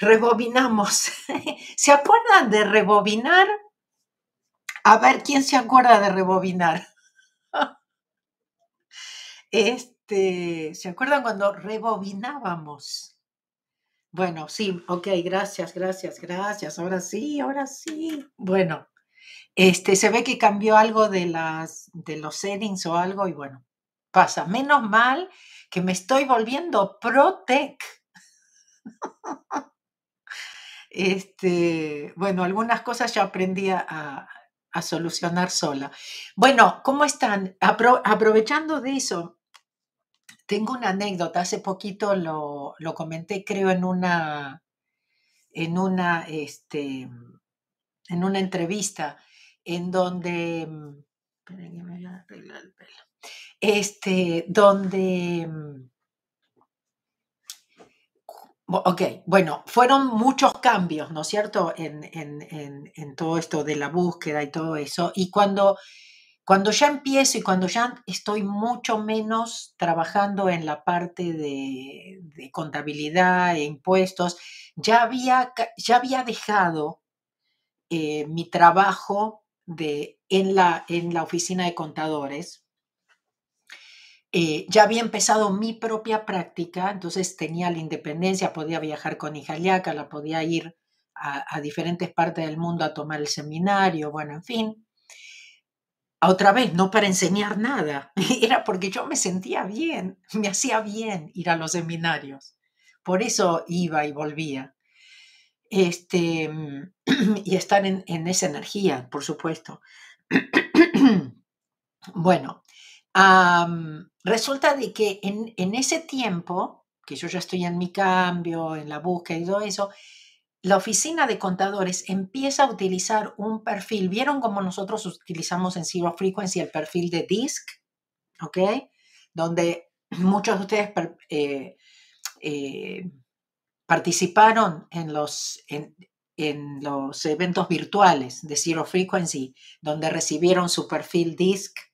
rebobinamos. ¿Se acuerdan de rebobinar? A ver, ¿quién se acuerda de rebobinar? Este, ¿se acuerdan cuando rebobinábamos? Bueno, sí, ok, gracias, gracias, gracias. Ahora sí, ahora sí. Bueno, este, se ve que cambió algo de las, de los settings o algo y bueno, pasa. Menos mal que me estoy volviendo pro-tech. Este, bueno, algunas cosas ya aprendí a, solucionar sola. Bueno, ¿cómo están? aprovechando de eso, tengo una anécdota. Hace poquito lo, lo comenté, creo, en una, en una, este, en una entrevista en donde, este, donde Ok, bueno, fueron muchos cambios, ¿no es cierto?, en, en, todo esto de la búsqueda y todo eso. Y cuando, cuando ya empiezo y cuando ya estoy mucho menos trabajando en la parte de, contabilidad e impuestos, ya había, ya había dejado eh, mi trabajo de, en, la, en la oficina de contadores eh, ya había empezado mi propia práctica, entonces tenía la independencia, podía viajar con Ijaliaca, la podía ir a, diferentes partes del mundo a tomar el seminario, bueno, en fin. Otra vez, no para enseñar nada, era porque yo me sentía bien, me hacía bien ir a los seminarios. Por eso iba y volvía. Este, y estar en, en esa energía, por supuesto. bueno, resulta de que en, ese tiempo, que yo ya estoy en mi cambio, en la búsqueda y todo eso, la oficina de contadores empieza a utilizar un perfil. ¿Vieron cómo nosotros utilizamos en Zero Frequency el perfil de DISC? ¿Ok? Donde muchos de ustedes eh, eh, participaron en los, en, los eventos virtuales de Zero Frequency, donde recibieron su perfil DISC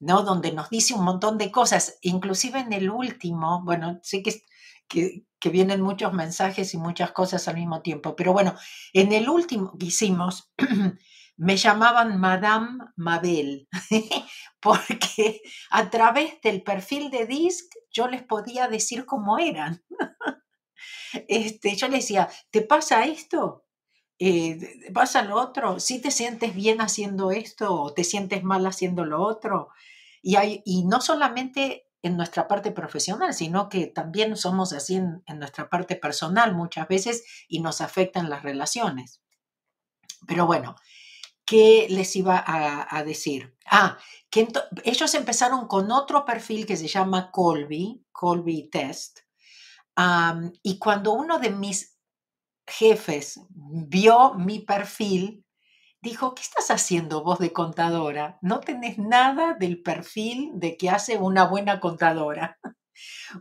¿no? Donde nos dice un montón de cosas, inclusive en el último, bueno, sé que, que, vienen muchos mensajes y muchas cosas al mismo tiempo, pero bueno, en el último que hicimos, me llamaban Madame Mabel, porque a través del perfil de DISC yo les podía decir cómo eran. Este, yo les decía, ¿te pasa esto? Eh, ¿Pasa lo otro? ¿Si te sientes bien haciendo esto o te sientes mal haciendo lo otro? Y, hay, y no solamente en nuestra parte profesional, sino que también somos así en, nuestra parte personal muchas veces y nos afectan las relaciones. Pero bueno, ¿qué les iba a, decir? Ah, que ellos empezaron con otro perfil que se llama Colby, Colby Test. y cuando uno de mis jefes vio mi perfil, dijo, ¿qué estás haciendo vos de contadora? No tenés nada del perfil de que hace una buena contadora.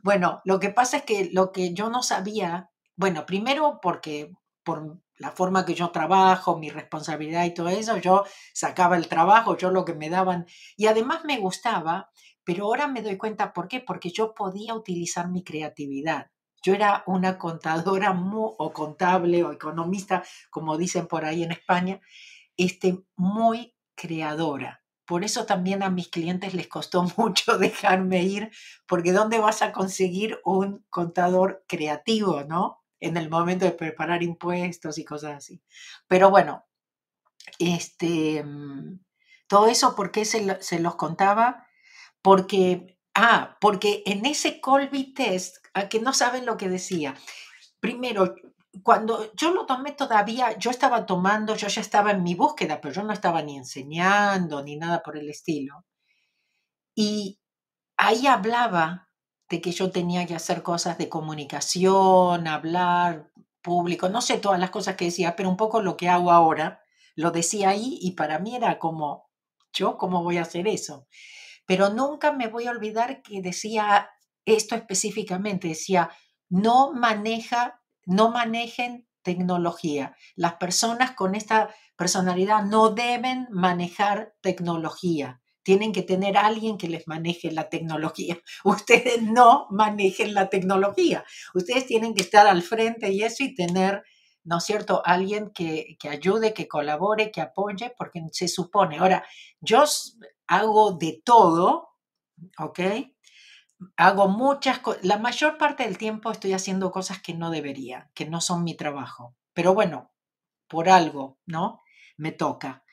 Bueno, lo que pasa es que lo que yo no sabía, bueno, primero porque por la forma que yo trabajo, mi responsabilidad y todo eso, yo sacaba el trabajo, yo lo que me daban, y además me gustaba, pero ahora me doy cuenta por qué, porque yo podía utilizar mi creatividad. Yo era una contadora o contable o economista, como dicen por ahí en España, este, muy creadora. Por eso también a mis clientes les costó mucho dejarme ir, porque ¿dónde vas a conseguir un contador creativo, no? En el momento de preparar impuestos y cosas así. Pero bueno, este, mm, todo eso, ¿por qué se, se los contaba? Porque, ah, porque en ese Colby Test, a que no saben lo que decía, primero, cuando yo lo tomé todavía, yo estaba tomando, yo ya estaba en mi búsqueda, pero yo no estaba ni enseñando ni nada por el estilo. Y ahí hablaba de que yo tenía que hacer cosas de comunicación, hablar público, no sé todas las cosas que decía, pero un poco lo que hago ahora, lo decía ahí y para mí era como, yo cómo voy a hacer eso. Pero nunca me voy a olvidar que decía esto específicamente, decía, no maneja no manejen tecnología. Las personas con esta personalidad no deben manejar tecnología. tienen que tener a alguien que les maneje la tecnología. Ustedes no manejen la tecnología. Ustedes tienen que estar al frente y eso y tener, ¿no es cierto?, alguien que, que ayude, que colabore, que apoye, porque se supone. Ahora, yo hago de todo, ¿ok? Hago muchas cosas. La mayor parte del tiempo estoy haciendo cosas que no debería, que no son mi trabajo. Pero bueno, por algo, ¿no? Me toca.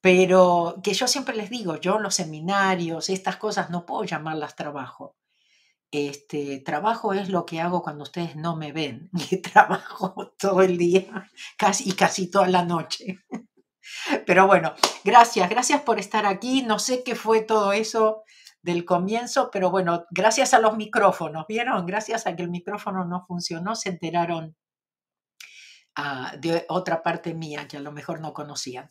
Pero que yo siempre les digo, yo los seminarios, estas cosas no puedo llamarlas trabajo. Este trabajo es lo que hago cuando ustedes no me ven, trabajo todo el día casi, y casi toda la noche. Pero bueno, gracias, gracias por estar aquí. No sé qué fue todo eso del comienzo, pero bueno, gracias a los micrófonos, ¿vieron? Gracias a que el micrófono no funcionó, se enteraron de otra parte mía que a lo mejor no conocían.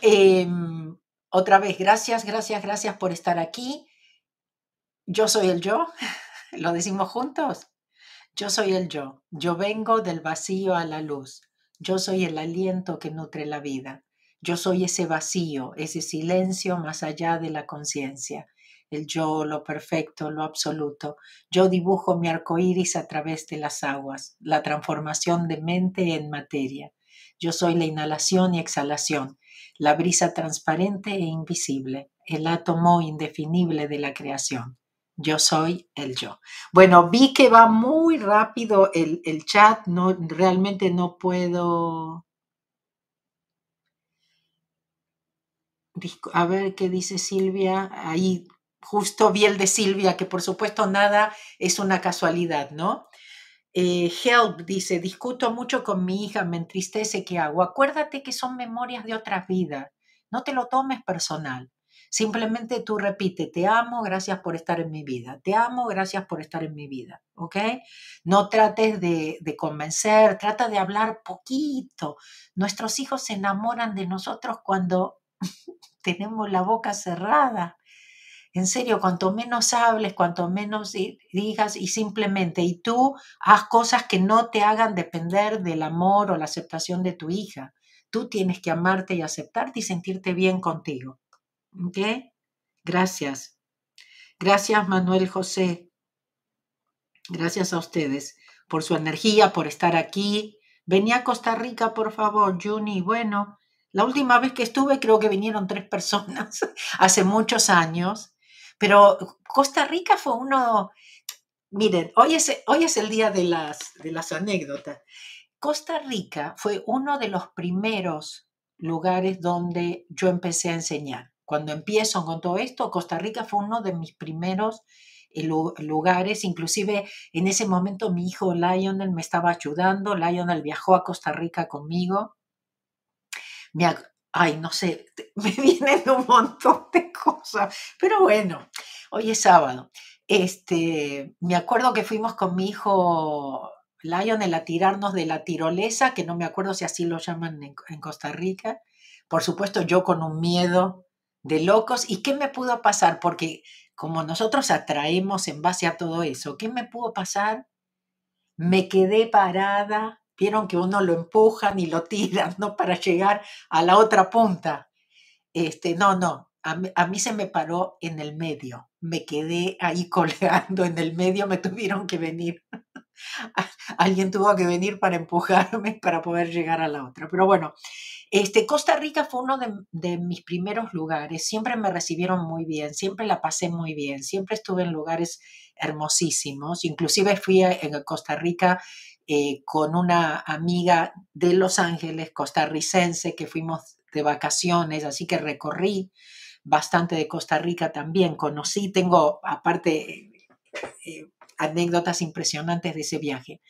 Em, otra vez, gracias, gracias, gracias por estar aquí. Yo soy el yo, lo decimos juntos. Yo soy el yo, yo vengo del vacío a la luz. Yo soy el aliento que nutre la vida. Yo soy ese vacío, ese silencio más allá de la conciencia el yo, lo perfecto, lo absoluto. Yo dibujo mi arco iris a través de las aguas, la transformación de mente en materia. Yo soy la inhalación y exhalación, la brisa transparente e invisible, el átomo indefinible de la creación. Yo soy el yo. Bueno, vi que va muy rápido el, el chat, no, realmente no puedo a ver qué dice Silvia. Ahí justo vi el de Silvia, que por supuesto nada es una casualidad, ¿no? Eh, help dice, discuto mucho con mi hija, me entristece, ¿qué hago? Acuérdate que son memorias de otras vidas, no te lo tomes personal. Simplemente tú repite, te amo, gracias por estar en mi vida, te amo, gracias por estar en mi vida, ¿ok? No trates de convencer, trata de hablar poquito. Nuestros hijos se enamoran de nosotros cuando tenemos la boca cerrada. En serio, cuanto menos hables, cuanto menos digas y simplemente, y tú haz cosas que no te hagan depender del amor o la aceptación de tu hija. Tú tienes que amarte y aceptarte y sentirte bien contigo. ¿Ok? Gracias. Gracias, Manuel José. Gracias a ustedes por su energía, por estar aquí. Venía a Costa Rica, por favor, Juni. Bueno, la última vez que estuve creo que vinieron tres personas hace muchos años pero Costa Rica fue uno, miren, hoy es, hoy es el día de las, de las anécdotas. Costa Rica fue uno de los primeros lugares donde yo empecé a enseñar. Cuando empiezo con todo esto, Costa Rica fue uno de mis primeros eh, lugares, inclusive en ese momento mi hijo Lionel me estaba ayudando, Lionel viajó a Costa Rica conmigo, me, ay, no sé, me vienen un montón de cosas, pero bueno, hoy es sábado. Este, me acuerdo que fuimos con mi hijo Lionel a tirarnos de la tirolesa, que no me acuerdo si así lo llaman en, en Costa Rica. Por supuesto, yo con un miedo de locos. ¿Y qué me pudo pasar? Porque como nosotros atraemos en base a todo eso, ¿qué me pudo pasar? Me quedé parada Vieron que uno lo empujan y lo tiran, ¿no? Para llegar a la otra punta. Este, no, no, a mí, se me paró en el medio. Me quedé ahí colgando en el medio, me tuvieron que venir. Alguien tuvo que venir para empujarme para poder llegar a la otra. Pero bueno, este, Costa Rica fue uno de, de, mis primeros lugares. Siempre me recibieron muy bien, siempre la pasé muy bien, siempre estuve en lugares hermosísimos. Inclusive fui a, en Costa Rica eh, con una amiga de Los Ángeles, costarricense, que fuimos de vacaciones, así que recorrí bastante de Costa Rica también. Conocí, tengo aparte eh, anécdotas impresionantes de ese viaje.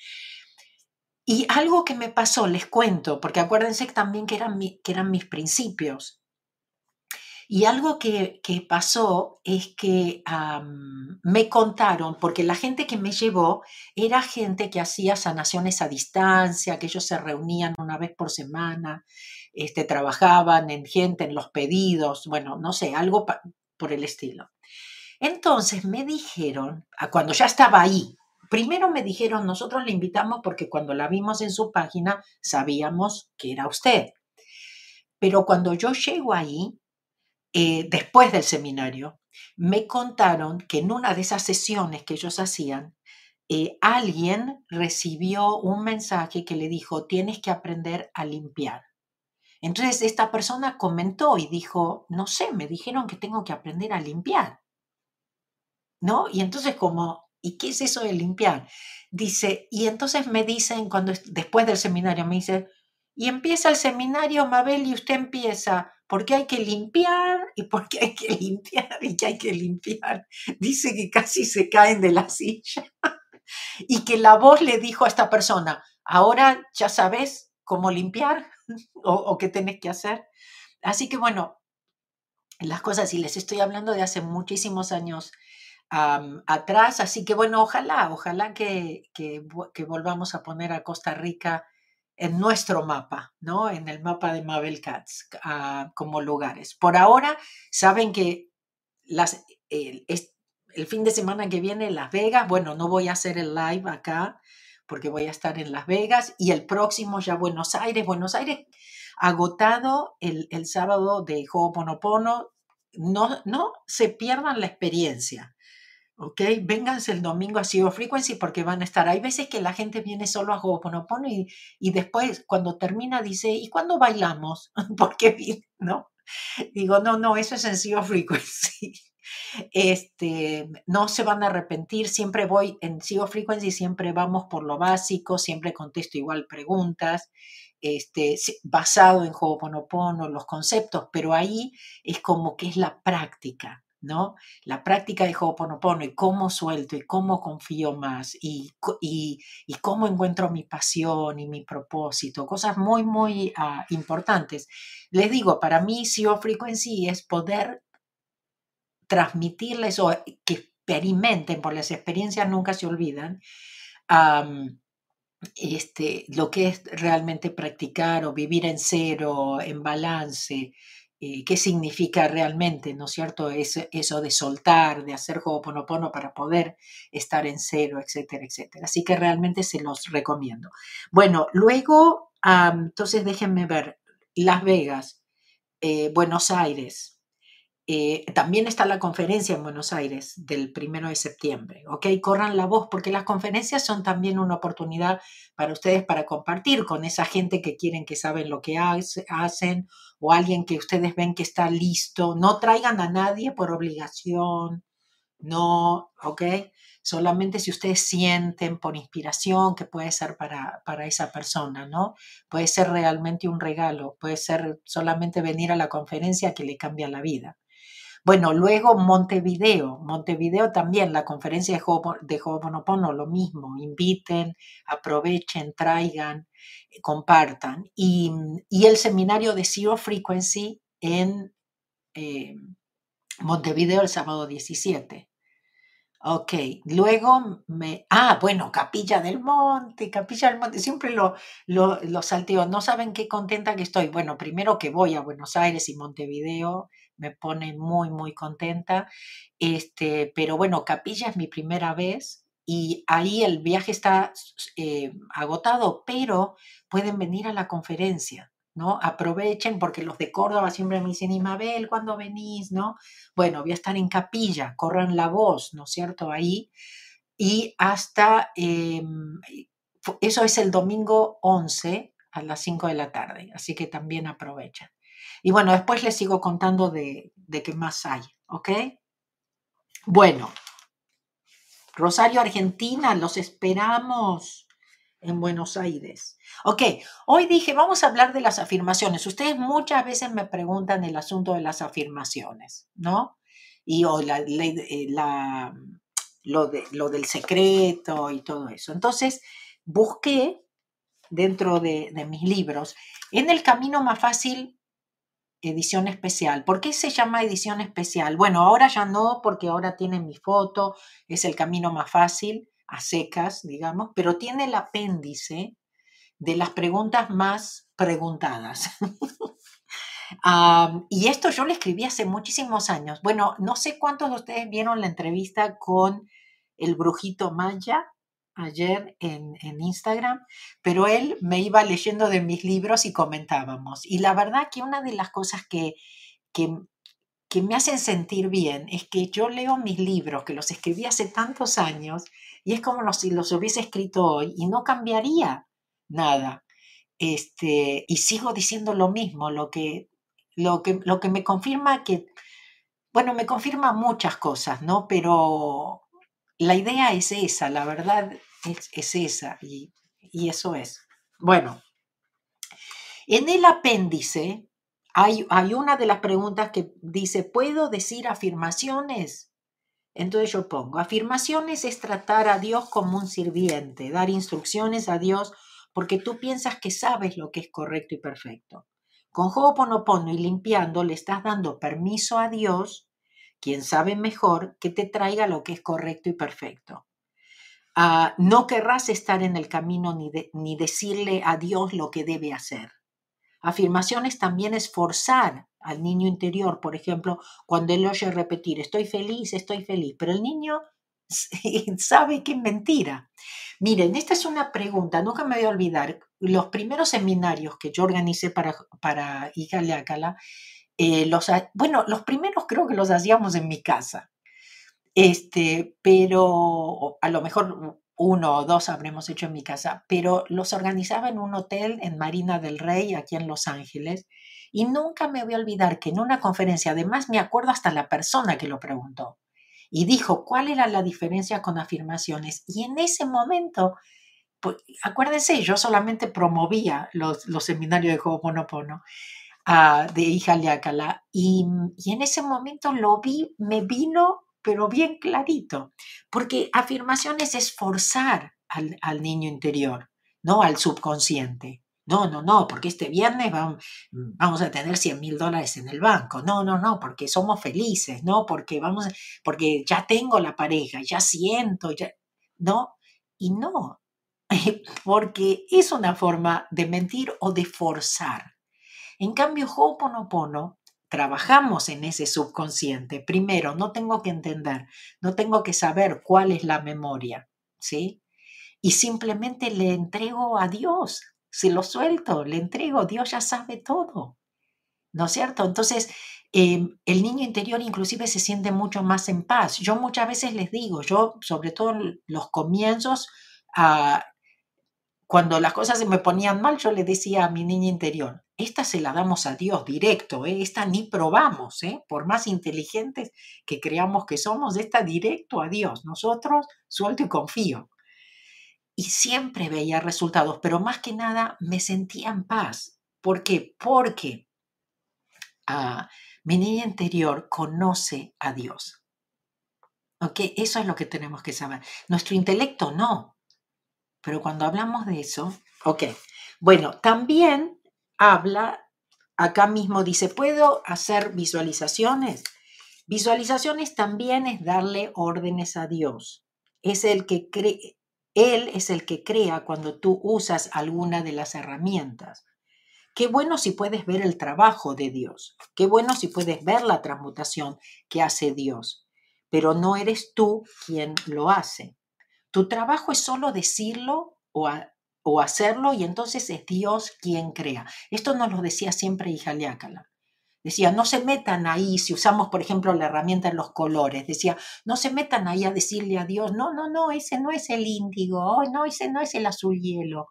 Y algo que me pasó, les cuento, porque acuérdense también que que eran mis principios. Y algo que, pasó es que me contaron, porque la gente que me llevó era gente que hacía sanaciones a distancia, que ellos se reunían una vez por semana, este, trabajaban en gente, en los pedidos, bueno, no sé, algo por el estilo. Entonces me dijeron, cuando ya estaba ahí, primero me dijeron, nosotros le invitamos porque cuando la vimos en su página sabíamos que era usted. Pero cuando yo llego ahí, eh, después del seminario, me contaron que en una de esas sesiones que ellos hacían, eh, alguien recibió un mensaje que le dijo, tienes que aprender a limpiar. Entonces esta persona comentó y dijo, no sé, me dijeron que tengo que aprender a limpiar. ¿No? Y entonces como, ¿y qué es eso de limpiar? Dice, y entonces me dicen, cuando después del seminario, me dice, y empieza el seminario, Mabel, y usted empieza, porque hay que limpiar y porque hay que limpiar y que hay que limpiar. Dice que casi se caen de la silla y que la voz le dijo a esta persona, ahora ya sabes cómo limpiar o, qué tenés que hacer. Así que bueno, las cosas, y les estoy hablando de hace muchísimos años atrás, así que bueno, ojalá, ojalá que, que, volvamos a poner a Costa Rica en nuestro mapa, ¿no? En el mapa de Mabel Katz ah, como lugares. Por ahora, saben que las, el fin de semana que viene Las Vegas, bueno, no voy a hacer el live acá porque voy a estar en Las Vegas y el próximo ya Buenos Aires, Buenos Aires agotado el, el sábado de Ho'oponopono, no, no se pierdan la experiencia. ¿Ok? Vénganse el domingo a Zero Frequency porque van a estar. Hay veces que la gente viene solo a Ho'oponopono y, y después cuando termina dice, ¿y cuándo bailamos? ¿Por qué ¿No? Digo, no, no, eso es en Zero Frequency. Este, no se van a arrepentir, siempre voy en Sigo Frequency, siempre vamos por lo básico, siempre contesto igual preguntas, este, basado en Ho'oponopono, los conceptos, pero ahí es como que es la práctica, ¿no? La práctica de Ho'oponopono y cómo suelto y cómo confío más y, y, cómo encuentro mi pasión y mi propósito, cosas muy, muy ah, importantes. Les digo, para mí Sigo Frequency es poder transmitirles o que experimenten, por las experiencias nunca se olvidan, este, lo que es realmente practicar o vivir en cero, en balance, eh, qué significa realmente, ¿no es cierto? eso de soltar, de hacer Ho'oponopono para poder estar en cero, etcétera, etcétera. Así que realmente se los recomiendo. Bueno, luego, entonces déjenme ver, Las Vegas, eh, Buenos Aires, eh, también está la conferencia en Buenos Aires del primero de septiembre, ¿ok? Corran la voz porque las conferencias son también una oportunidad para ustedes para compartir con esa gente que quieren que saben lo que hacen o alguien que ustedes ven que está listo. No traigan a nadie por obligación, no, ¿ok? Solamente si ustedes sienten por inspiración que puede ser para, para esa persona, ¿no? Puede ser realmente un regalo, puede ser solamente venir a la conferencia que le cambia la vida. Bueno, luego Montevideo. Montevideo también, la conferencia de, Ho'oponopono, lo mismo. Inviten, aprovechen, traigan, eh, compartan. Y, el seminario de Zero Frequency en eh, Montevideo el sábado 17. Ok, luego me... Ah, bueno, Capilla del Monte, Capilla del Monte, siempre lo, lo, lo salteo. No saben qué contenta que estoy. Bueno, primero que voy a Buenos Aires y Montevideo me pone muy, muy contenta. Este, pero bueno, Capilla es mi primera vez y ahí el viaje está eh, agotado, pero pueden venir a la conferencia. ¿no? Aprovechen porque los de Córdoba siempre me dicen, y Mabel, ¿cuándo venís? ¿no? Bueno, voy a estar en capilla, corran la voz, ¿no es cierto? Ahí. Y hasta, em, eso es el domingo 11 a las 5 de la tarde, así que también aprovechen. Y bueno, después les sigo contando de, qué más hay, ¿ok? Bueno, Rosario, Argentina, los esperamos en Buenos Aires. Ok, hoy dije, vamos a hablar de las afirmaciones. Ustedes muchas veces me preguntan el asunto de las afirmaciones, ¿no? Y o la, eh, lo, de, lo del secreto y todo eso. Entonces, busqué dentro de, de mis libros, en el camino más fácil edición especial. ¿Por qué se llama edición especial? Bueno, ahora ya no, porque ahora tiene mi foto, es el camino más fácil, a secas, digamos, pero tiene el apéndice de las preguntas más preguntadas. y esto yo lo escribí hace muchísimos años. Bueno, no sé cuántos de ustedes vieron la entrevista con el brujito Maya, ayer en, Instagram, pero él me iba leyendo de mis libros y comentábamos. Y la verdad que una de las cosas que, que que me hacen sentir bien es que yo leo mis libros, que los escribí hace tantos años, y es como si los hubiese escrito hoy, y no cambiaría nada. Este, y sigo diciendo lo mismo, lo que, lo que, lo que me confirma que, bueno, me confirma muchas cosas, ¿no? Pero la idea es esa, la verdad es, esa, y, y eso es. Bueno, en el apéndice hay, hay, una de las preguntas que dice, ¿puedo decir afirmaciones? Entonces yo pongo, afirmaciones es tratar a Dios como un sirviente, dar instrucciones a Dios porque tú piensas que sabes lo que es correcto y perfecto. Con Ho'oponopono y limpiando le estás dando permiso a Dios, quien sabe mejor, que te traiga lo que es correcto y perfecto. Ah, no querrás estar en el camino ni, ni decirle a Dios lo que debe hacer. Afirmaciones también es forzar al niño interior, por ejemplo, cuando él oye repetir, estoy feliz, estoy feliz, pero el niño sabe que es mentira. Miren, esta es una pregunta, nunca me voy a olvidar, los primeros seminarios que yo organicé para, para Hija Leácala, eh, los, bueno, los primeros creo que los hacíamos en mi casa. Este, pero a lo mejor uno o dos habremos hecho en mi casa, pero los organizaba en un hotel en Marina del Rey, aquí en Los Ángeles, y nunca me voy a olvidar que en una conferencia, además me acuerdo hasta la persona que lo preguntó, y dijo cuál era la diferencia con afirmaciones, y en ese momento, pues, acuérdense, yo solamente promovía los, los seminarios de Ho'oponopono, uh, de Hija Leácala, y, y en ese momento lo vi, me vino pero bien clarito, porque afirmaciones es forzar al, al niño interior, no al subconsciente. No, no, no, porque este viernes vamos, a tener 100 mil dólares en el banco. No, no, no, porque somos felices, no, porque vamos, porque ya tengo la pareja, ya siento, ya, no, y no, porque es una forma de mentir o de forzar. En cambio, Ho'oponopono trabajamos en ese subconsciente. Primero, no tengo que entender, no tengo que saber cuál es la memoria, ¿sí? Y simplemente le entrego a Dios, si lo suelto, le entrego, Dios ya sabe todo, ¿no es cierto? Entonces, em, el niño interior inclusive se siente mucho más en paz. Yo muchas veces les digo, yo sobre todo en los comienzos, ah, cuando las cosas se me ponían mal, yo le decía a mi niña interior, esta se la damos a Dios directo, ¿eh? esta ni probamos, ¿eh? por más inteligentes que creamos que somos, esta directo a Dios. Nosotros suelto y confío. Y siempre veía resultados, pero más que nada me sentía en paz. ¿Por qué? Porque ah, mi niña interior conoce a Dios. ¿Ok? Eso es lo que tenemos que saber. Nuestro intelecto no. Pero cuando hablamos de eso, ok. Bueno, también habla, acá mismo dice, ¿puedo hacer visualizaciones? Visualizaciones también es darle órdenes a Dios. Es el que cree, Él es el que crea cuando tú usas alguna de las herramientas. Qué bueno si puedes ver el trabajo de Dios. Qué bueno si puedes ver la transmutación que hace Dios. Pero no eres tú quien lo hace. Tu trabajo es solo decirlo o, o hacerlo y entonces es Dios quien crea. Esto nos lo decía siempre hija Leácala. Decía, no se metan ahí, si usamos, por ejemplo, la herramienta en los colores, decía, no se metan ahí a decirle a Dios, no, no, no, ese no es el índigo, no, ese no es el azul hielo.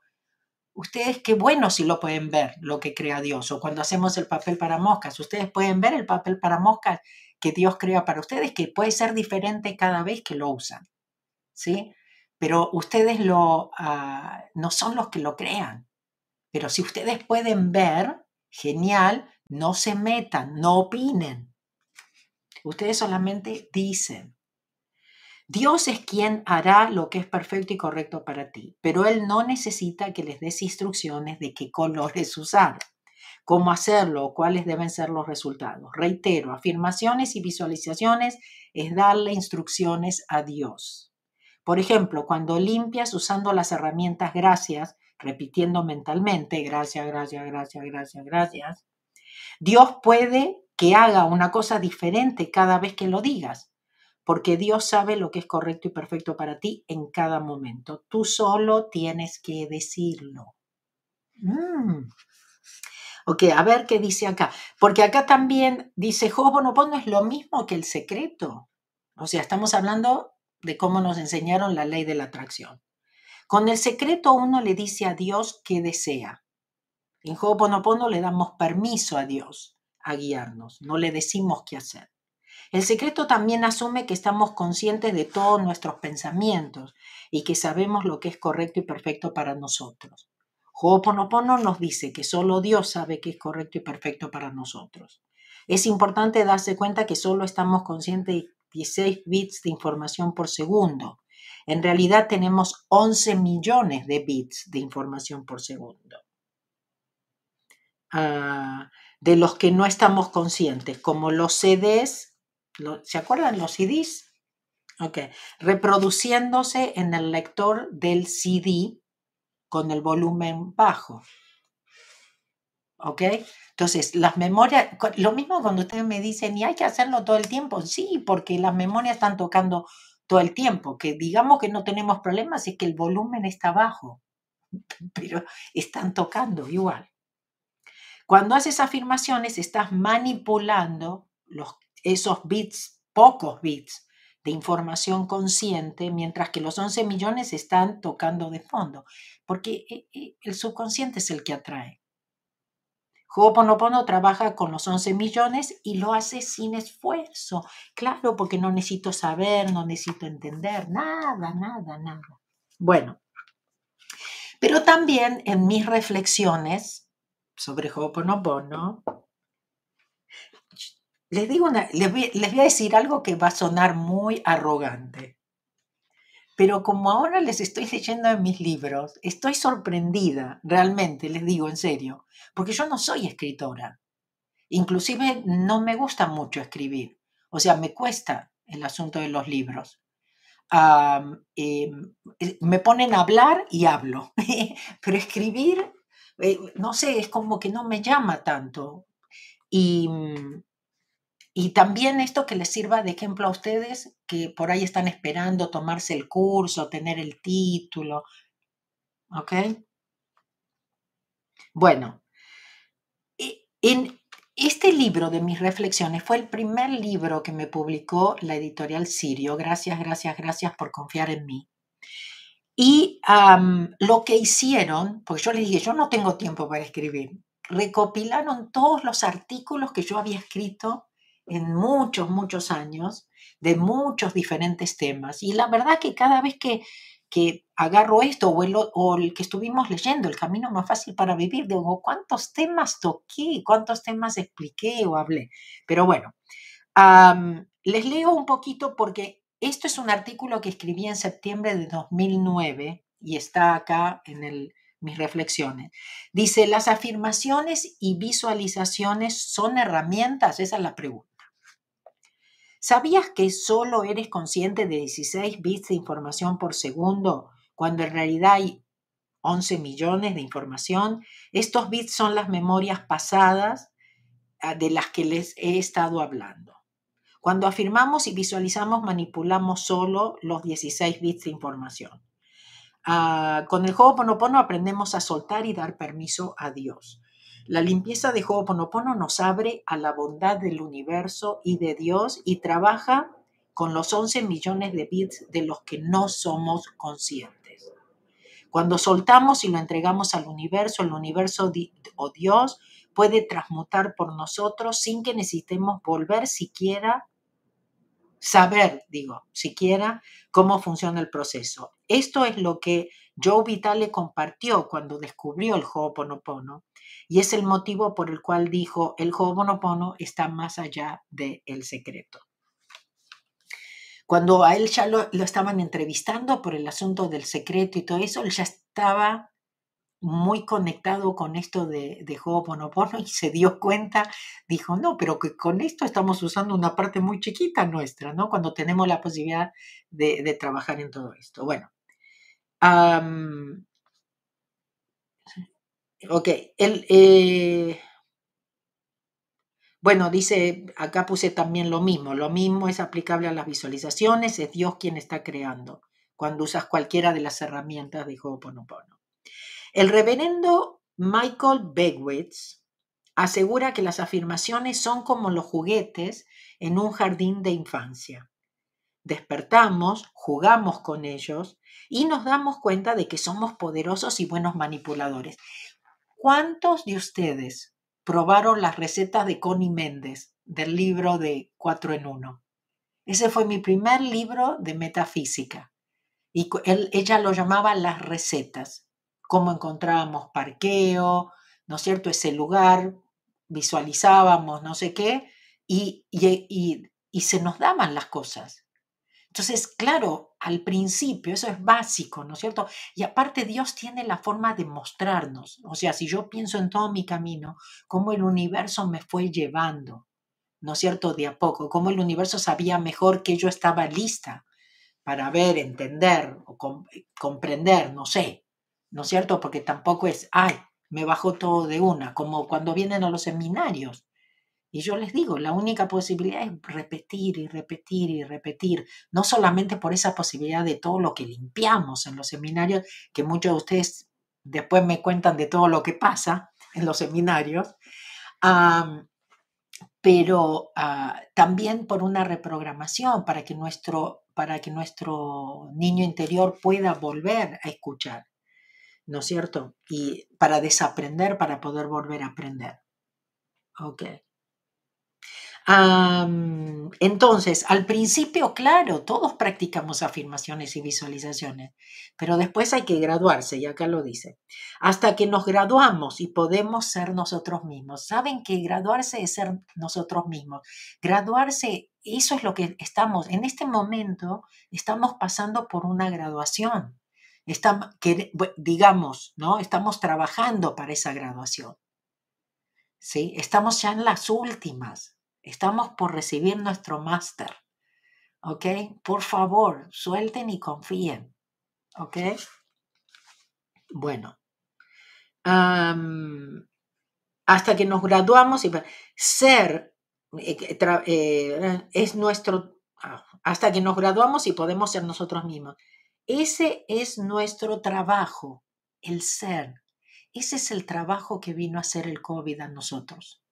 Ustedes qué bueno si lo pueden ver, lo que crea Dios, o cuando hacemos el papel para moscas, ustedes pueden ver el papel para moscas que Dios crea para ustedes, que puede ser diferente cada vez que lo usan. ¿Sí? Pero ustedes lo, ah, no son los que lo crean. Pero si ustedes pueden ver, genial, no se metan, no opinen. Ustedes solamente dicen. Dios es quien hará lo que es perfecto y correcto para ti, pero Él no necesita que les des instrucciones de qué colores usar, cómo hacerlo o cuáles deben ser los resultados. Reitero, afirmaciones y visualizaciones es darle instrucciones a Dios. Por ejemplo, cuando limpias usando las herramientas gracias, repitiendo mentalmente, gracias, gracias, gracias, gracias, gracias, Dios puede que haga una cosa diferente cada vez que lo digas, porque Dios sabe lo que es correcto y perfecto para ti en cada momento. Tú solo tienes que decirlo. Mm. Ok, a ver qué dice acá. Porque acá también dice Ho'oponopono es lo mismo que el secreto. O sea, estamos hablando de cómo nos enseñaron la ley de la atracción. Con el secreto uno le dice a Dios qué desea. En Ho'oponopono le damos permiso a Dios a guiarnos, no le decimos qué hacer. El secreto también asume que estamos conscientes de todos nuestros pensamientos y que sabemos lo que es correcto y perfecto para nosotros. Ho'oponopono nos dice que solo Dios sabe qué es correcto y perfecto para nosotros. Es importante darse cuenta que solo estamos conscientes 16 bits de información por segundo. En realidad tenemos 11 millones de bits de información por segundo. Ah, de los que no estamos conscientes, como los CDs, ¿se acuerdan los CDs? Ok, reproduciéndose en el lector del CD con el volumen bajo. ¿Ok? Entonces, las memorias, lo mismo cuando ustedes me dicen, y hay que hacerlo todo el tiempo, sí, porque las memorias están tocando todo el tiempo, que digamos que no tenemos problemas, es que el volumen está bajo, pero están tocando igual. Cuando haces afirmaciones, estás manipulando los, esos bits, pocos bits de información consciente, mientras que los 11 millones están tocando de fondo, porque eh, eh, el subconsciente es el que atrae. Ho'oponopono trabaja con los 11 millones y lo hace sin esfuerzo. Claro, porque no necesito saber, no necesito entender, nada, nada, nada. Bueno, pero también en mis reflexiones sobre Ho'oponopono, les, digo una, les, voy, a decir algo que va a sonar muy arrogante. Pero como ahora les estoy leyendo en mis libros, estoy sorprendida, realmente, les digo en serio, porque yo no soy escritora. Inclusive no me gusta mucho escribir. O sea, me cuesta el asunto de los libros. Em, me ponen a hablar y hablo, pero escribir, eh, no sé, es como que no me llama tanto. Y, y también esto que les sirva de ejemplo a ustedes que por ahí están esperando tomarse el curso, tener el título. ¿Ok? Bueno, en este libro de mis reflexiones fue el primer libro que me publicó la editorial Sirio. Gracias, gracias, gracias por confiar en mí. Y lo que hicieron, porque yo les dije, yo no tengo tiempo para escribir, recopilaron todos los artículos que yo había escrito en muchos, muchos años de muchos diferentes temas. Y la verdad que cada vez que, que agarro esto o el, o que estuvimos leyendo, El Camino Más Fácil para Vivir, digo, ¿cuántos temas toqué? ¿Cuántos temas expliqué o hablé? Pero bueno, les leo un poquito porque esto es un artículo que escribí en septiembre de 2009 y está acá en mis reflexiones. Dice, las afirmaciones y visualizaciones son herramientas, esa es la pregunta. ¿Sabías que solo eres consciente de 16 bits de información por segundo cuando en realidad hay 11 millones de información? Estos bits son las memorias pasadas ah, de las que les he estado hablando. Cuando afirmamos y visualizamos, manipulamos solo los 16 bits de información. Ah, con el juego Ponopono aprendemos a soltar y dar permiso a Dios. La limpieza de Ho'oponopono nos abre a la bondad del universo y de Dios y trabaja con los 11 millones de bits de los que no somos conscientes. Cuando soltamos y lo entregamos al universo, el universo o Dios puede transmutar por nosotros sin que necesitemos volver siquiera saber, digo, siquiera cómo funciona el proceso. Esto es lo que Joe Vitale compartió cuando descubrió el Ho'oponopono y es el motivo por el cual dijo, el Ho'oponopono está más allá del secreto. Cuando a él ya lo, estaban entrevistando por el asunto del secreto y todo eso, él ya estaba muy conectado con esto de, de Ho'oponopono y se dio cuenta, dijo, no, pero que con esto estamos usando una parte muy chiquita nuestra, ¿no? Cuando tenemos la posibilidad de, trabajar en todo esto. Bueno, Ok, el, eh, bueno, dice, acá puse también lo mismo, lo mismo es aplicable a las visualizaciones, es Dios quien está creando cuando usas cualquiera de las herramientas de Ho'oponopono. El reverendo Michael Begwitz asegura que las afirmaciones son como los juguetes en un jardín de infancia. Despertamos, jugamos con ellos y nos damos cuenta de que somos poderosos y buenos manipuladores. ¿Cuántos de ustedes probaron las recetas de Connie Méndez del libro de Cuatro en Uno? Ese fue mi primer libro de metafísica. Y ella lo llamaba las recetas. Cómo encontrábamos parqueo, ¿no es cierto? Ese lugar, visualizábamos, no sé qué, y, y, y se nos daban las cosas. Entonces, claro, al principio, eso es básico, ¿no es cierto? Y aparte Dios tiene la forma de mostrarnos. O sea, si yo pienso en todo mi camino, cómo el universo me fue llevando, ¿no es cierto? De a poco, cómo el universo sabía mejor que yo estaba lista para ver, entender o comprender, no sé, ¿no es cierto? Porque tampoco es, ay, me bajó todo de una, como cuando vienen a los seminarios. Y yo les digo, la única posibilidad es repetir y repetir y repetir, no solamente por esa posibilidad de todo lo que limpiamos en los seminarios, que muchos de ustedes después me cuentan de todo lo que pasa en los seminarios, pero ah, también por una reprogramación para que, nuestro, para que nuestro niño interior pueda volver a escuchar, ¿no es cierto? Y para desaprender, para poder volver a aprender. Ok entonces, al principio, claro, todos practicamos afirmaciones y visualizaciones, pero después hay que graduarse, y acá lo dice, hasta que nos graduamos y podemos ser nosotros mismos. ¿Saben que graduarse es ser nosotros mismos? Graduarse, eso es lo que estamos, en este momento estamos pasando por una graduación. Estamos, que, digamos, ¿no? Estamos trabajando para esa graduación. ¿Sí? Estamos ya en las últimas. Estamos por recibir nuestro máster. ¿Ok? Por favor, suelten y confíen. ¿Ok? Bueno. hasta que nos graduamos y ser eh, eh, es nuestro ah, hasta que nos graduamos y podemos ser nosotros mismos. Ese es nuestro trabajo, el ser. Ese es el trabajo que vino a hacer el COVID a nosotros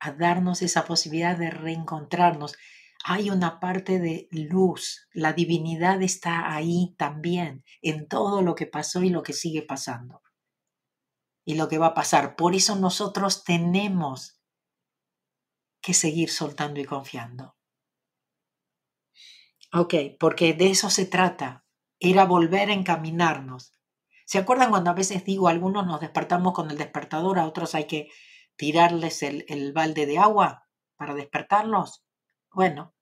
a darnos esa posibilidad de reencontrarnos. Hay una parte de luz, la divinidad está ahí también, en todo lo que pasó y lo que sigue pasando. Y lo que va a pasar. Por eso nosotros tenemos que seguir soltando y confiando. Ok, porque de eso se trata. Era volver a encaminarnos. ¿Se acuerdan cuando a veces digo, algunos nos despertamos con el despertador, a otros hay que tirarles el, balde de agua para despertarlos. Bueno,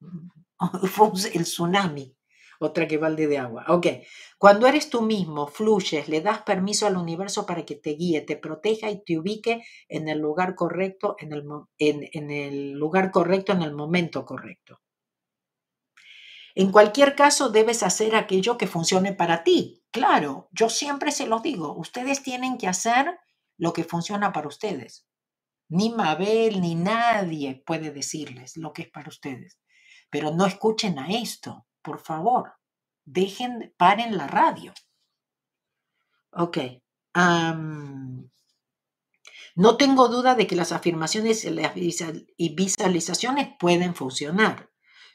fue el tsunami, otra que balde de agua. Ok, cuando eres tú mismo, fluyes, le das permiso al universo para que te guíe, te proteja y te ubique en el lugar correcto, en el, en el lugar correcto, en el momento correcto. En cualquier caso, debes hacer aquello que funcione para ti. Claro, yo siempre se lo digo, ustedes tienen que hacer lo que funciona para ustedes. Ni Mabel ni nadie puede decirles lo que es para ustedes. Pero no escuchen a esto, por favor. Dejen, paren la radio. Ok. no tengo duda de que las afirmaciones y visualizaciones pueden funcionar.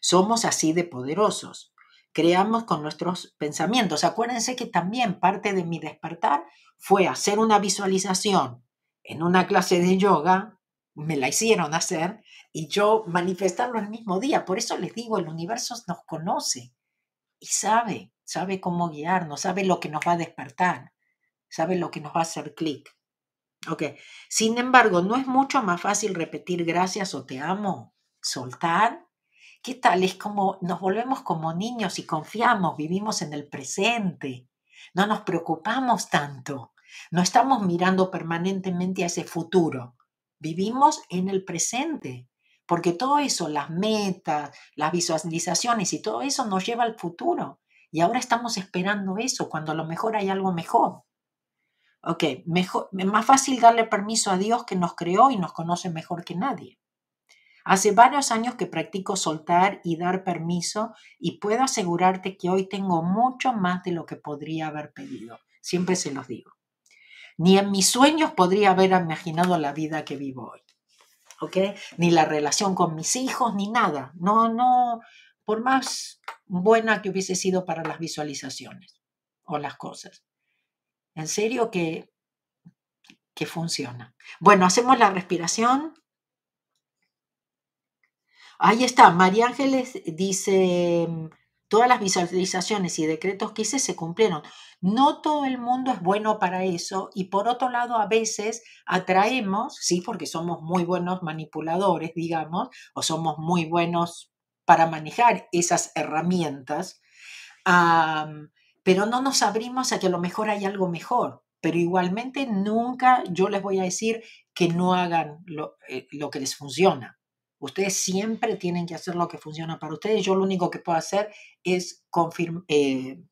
Somos así de poderosos. Creamos con nuestros pensamientos. Acuérdense que también parte de mi despertar fue hacer una visualización en una clase de yoga, me la hicieron hacer y yo manifestarlo el mismo día. Por eso les digo, el universo nos conoce y sabe, sabe cómo guiarnos, sabe lo que nos va a despertar, sabe lo que nos va a hacer clic. Ok, sin embargo, ¿no es mucho más fácil repetir gracias o te amo? Soltar. ¿Qué tal? Es como nos volvemos como niños y confiamos, vivimos en el presente. No nos preocupamos tanto. No estamos mirando permanentemente a ese futuro. Vivimos en el presente. Porque todo eso, las metas, las visualizaciones y todo eso nos lleva al futuro. Y ahora estamos esperando eso, cuando a lo mejor hay algo mejor. Ok, mejor, más fácil darle permiso a Dios que nos creó y nos conoce mejor que nadie. Hace varios años que practico soltar y dar permiso y puedo asegurarte que hoy tengo mucho más de lo que podría haber pedido. Siempre se los digo. Ni en mis sueños podría haber imaginado la vida que vivo hoy. ¿Ok? Ni la relación con mis hijos, ni nada. No, no, por más buena que hubiese sido para las visualizaciones o las cosas. En serio que, que funciona. Bueno, hacemos la respiración. Ahí está, María Ángeles dice, todas las visualizaciones y decretos que hice se cumplieron. No todo el mundo es bueno para eso y por otro lado a veces atraemos, sí, porque somos muy buenos manipuladores, digamos, o somos muy buenos para manejar esas herramientas, pero no nos abrimos a que a lo mejor hay algo mejor. Pero igualmente nunca yo les voy a decir que no hagan lo, eh, que les funciona. Ustedes siempre tienen que hacer lo que funciona para ustedes. Yo lo único que puedo hacer es eh,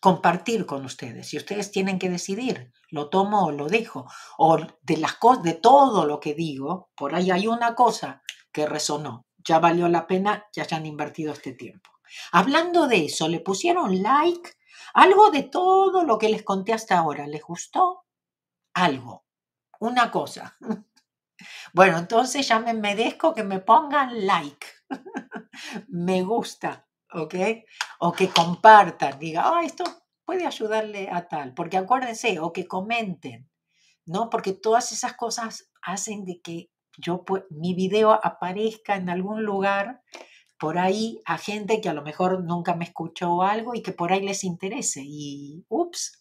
compartir con ustedes. Y ustedes tienen que decidir, lo tomo o lo dejo. O de las cosas, de todo lo que digo, por ahí hay una cosa que resonó. Ya valió la pena que hayan invertido este tiempo. Hablando de eso, ¿le pusieron like? Algo de todo lo que les conté hasta ahora, ¿les gustó? Algo una cosa. Bueno, entonces ya me merezco que me pongan like, me gusta, ¿ok? O que compartan, diga, ah, esto puede ayudarle a tal, porque acuérdense, o que comenten, ¿no? Porque todas esas cosas hacen de que yo, mi video aparezca en algún lugar por ahí a gente que a lo mejor nunca me escuchó algo y que por ahí les interese. Y, ups,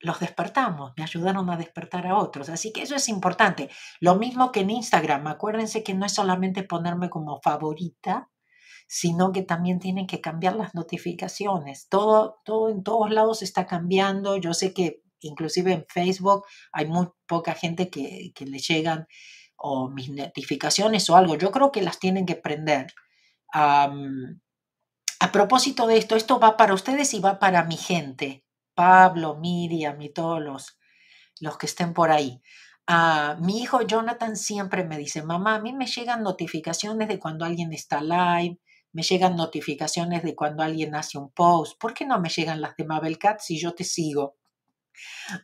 los despertamos, me ayudaron a despertar a otros. Así que eso es importante. Lo mismo que en Instagram. Acuérdense que no es solamente ponerme como favorita, sino que también tienen que cambiar las notificaciones. Todo, todo en todos lados está cambiando. Yo sé que inclusive en Facebook hay muy poca gente que, le llegan o mis notificaciones o algo. Yo creo que las tienen que prender. a propósito de esto, esto va para ustedes y va para mi gente. Pablo, Miriam y todos los, los que estén por ahí. Ah, mi hijo Jonathan siempre me dice, mamá, a mí me llegan notificaciones de cuando alguien está live, me llegan notificaciones de cuando alguien hace un post. ¿Por qué no me llegan las de Mabel Cat si yo te sigo?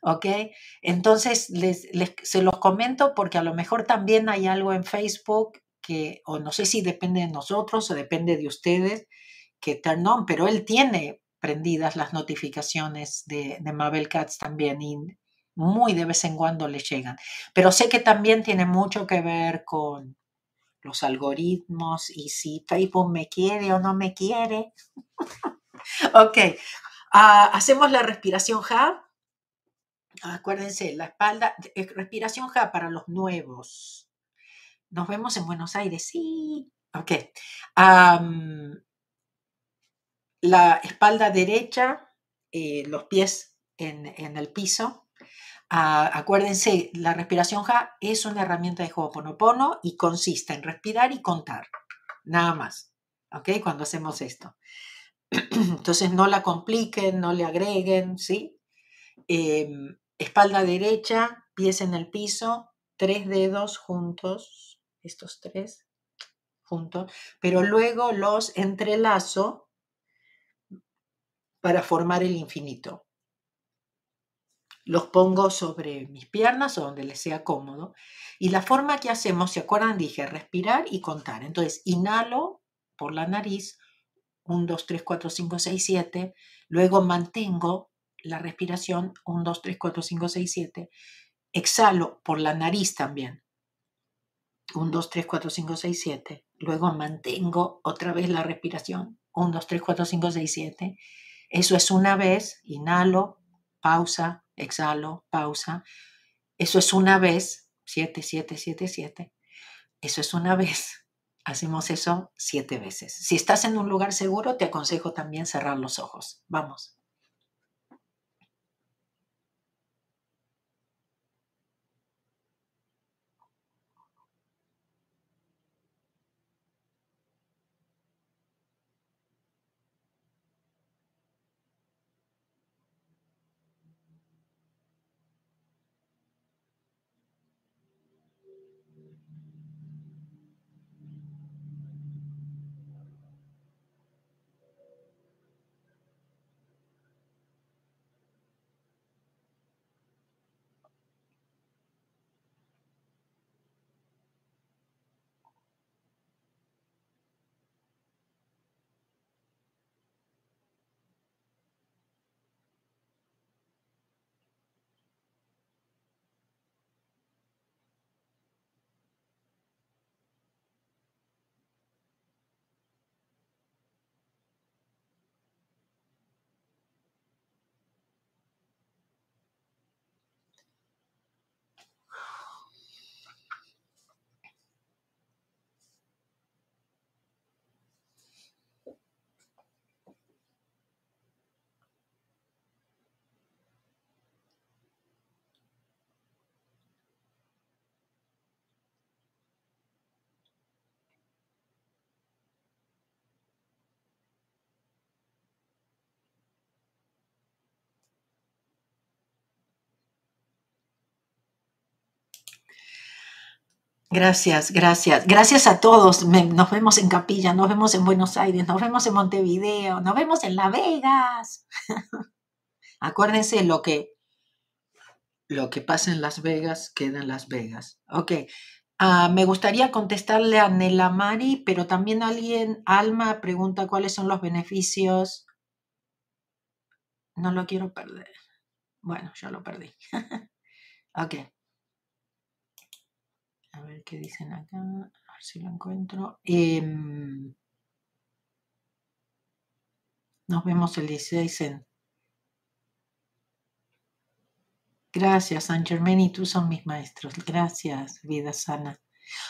¿Ok? Entonces, les, se los comento porque a lo mejor también hay algo en Facebook que, o no sé si depende de nosotros o depende de ustedes, que turn on, pero él tiene prendidas las notificaciones de, Mabel Cats también y muy de vez en cuando le llegan. Pero sé que también tiene mucho que ver con los algoritmos y si Facebook me quiere o no me quiere. ok, ah, hacemos la respiración Ja. Acuérdense, la espalda, eh, respiración Ja para los nuevos. Nos vemos en Buenos Aires, sí. Ok la espalda derecha, eh, los pies en, el piso. Ah, acuérdense, la respiración Ja es una herramienta de Ho'oponopono y consiste en respirar y contar, nada más, ¿ok? Cuando hacemos esto. Entonces no la compliquen, no le agreguen, ¿sí? Em, espalda derecha, pies en el piso, tres dedos juntos, estos tres juntos, pero luego los entrelazo para formar el infinito. Los pongo sobre mis piernas o donde les sea cómodo. Y la forma que hacemos, ¿se acuerdan? Dije respirar y contar. Entonces, inhalo por la nariz, 1, 2, 3, 4, 5, 6, 7. Luego mantengo la respiración, 1, 2, 3, 4, 5, 6, 7. Exhalo por la nariz también. 1, 2, 3, 4, 5, 6, 7. Luego mantengo otra vez la respiración. 1, 2, 3, 4, 5, 6, 7. Eso es una vez, inhalo, pausa, exhalo, pausa. Eso es una vez, siete, siete, siete, siete. Eso es una vez. Hacemos eso siete veces. Si estás en un lugar seguro, te aconsejo también cerrar los ojos. Vamos. Gracias, gracias. Gracias a todos. nos vemos en Capilla, nos vemos en Buenos Aires, nos vemos en Montevideo, nos vemos en Las Vegas. Acuérdense lo que, lo que pasa en Las Vegas queda en Las Vegas. Ok. Ah, me gustaría contestarle a Nela Mari, pero también alguien, Alma, pregunta cuáles son los beneficios. No lo quiero perder. Bueno, ya lo perdí. ok. A ver qué dicen acá. A ver si lo encuentro. Em, nos vemos el 16 en. Gracias, San Germain, y tú son mis maestros. Gracias, vida sana.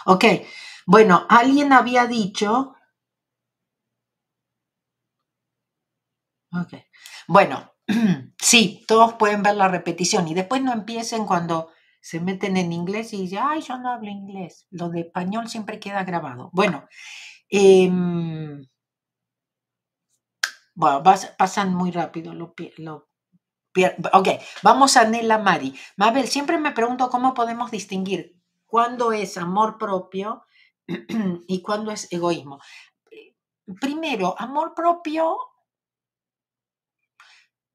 Ok, bueno, alguien había dicho. Ok, bueno, sí, todos pueden ver la repetición y después no empiecen cuando se meten en inglés y dicen, ay, yo no hablo inglés. Lo de español siempre queda grabado. Bueno, em, bueno pasan muy rápido. Lo, ok, vamos a Nela Mari. Mabel, siempre me pregunto cómo podemos distinguir cuándo es amor propio y cuándo es egoísmo. Primero, amor propio.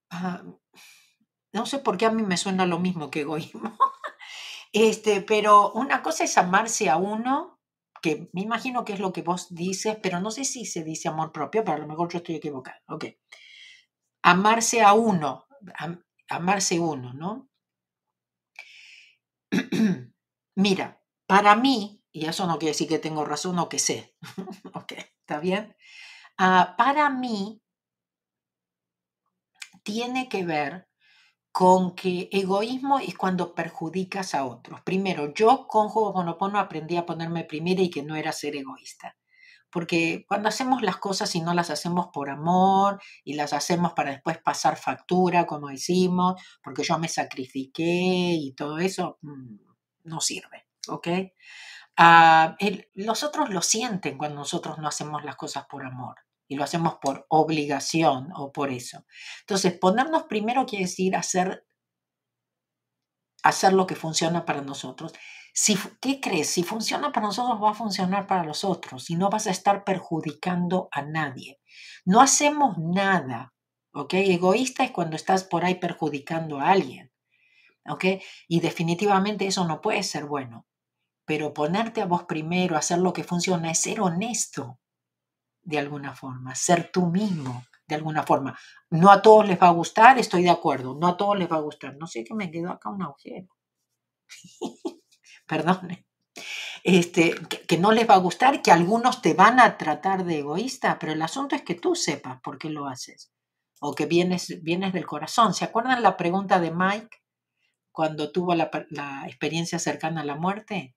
Ah, no sé por qué a mí me suena lo mismo que egoísmo. Este, pero una cosa es amarse a uno, que me imagino que es lo que vos dices, pero no sé si se dice amor propio, pero a lo mejor yo estoy equivocado. Ok. Amarse a uno, amarse uno, ¿no? Mira, para mí, y eso no quiere decir que tengo razón o que sé, ok, ¿está bien? Ah, para mí, tiene que ver con que egoísmo es cuando perjudicas a otros. Primero, yo con Ho'oponopono aprendí a ponerme primera y que no era ser egoísta. Porque cuando hacemos las cosas y no las hacemos por amor y las hacemos para después pasar factura, como decimos, porque yo me sacrifiqué y todo eso, mm, no sirve, ¿ok? Ah, los otros lo sienten cuando nosotros no hacemos las cosas por amor y lo hacemos por obligación o por eso. Entonces, ponernos primero quiere decir hacer, hacer lo que funciona para nosotros. Si, ¿Qué crees? Si funciona para nosotros, va a funcionar para los otros y no vas a estar perjudicando a nadie. No hacemos nada, ¿ok? Egoísta es cuando estás por ahí perjudicando a alguien, ¿ok? Y definitivamente eso no puede ser bueno. Pero ponerte a vos primero, hacer lo que funciona, es ser honesto de alguna forma, ser tú mismo de alguna forma. No a todos les va a gustar, estoy de acuerdo, no a todos les va a gustar. No sé que me quedó acá un agujero. Perdone. Este, que, no les va a gustar, que algunos te van a tratar de egoísta, pero el asunto es que tú sepas por qué lo haces o que vienes, vienes del corazón. ¿Se acuerdan la pregunta de Mike cuando tuvo la experiencia cercana a la muerte?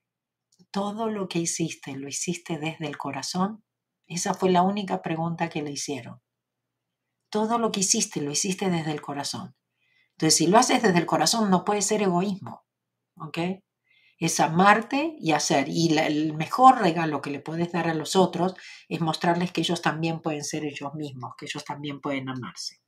Todo lo que hiciste, ¿lo hiciste desde el corazón? Esa fue la única pregunta que le hicieron. Todo lo que hiciste lo hiciste desde el corazón. Entonces, si lo haces desde el corazón, no puede ser egoísmo. ¿Ok? Es amarte y hacer. Y el mejor regalo que le puedes dar a los otros es mostrarles que ellos también pueden ser ellos mismos, que ellos también pueden amarse.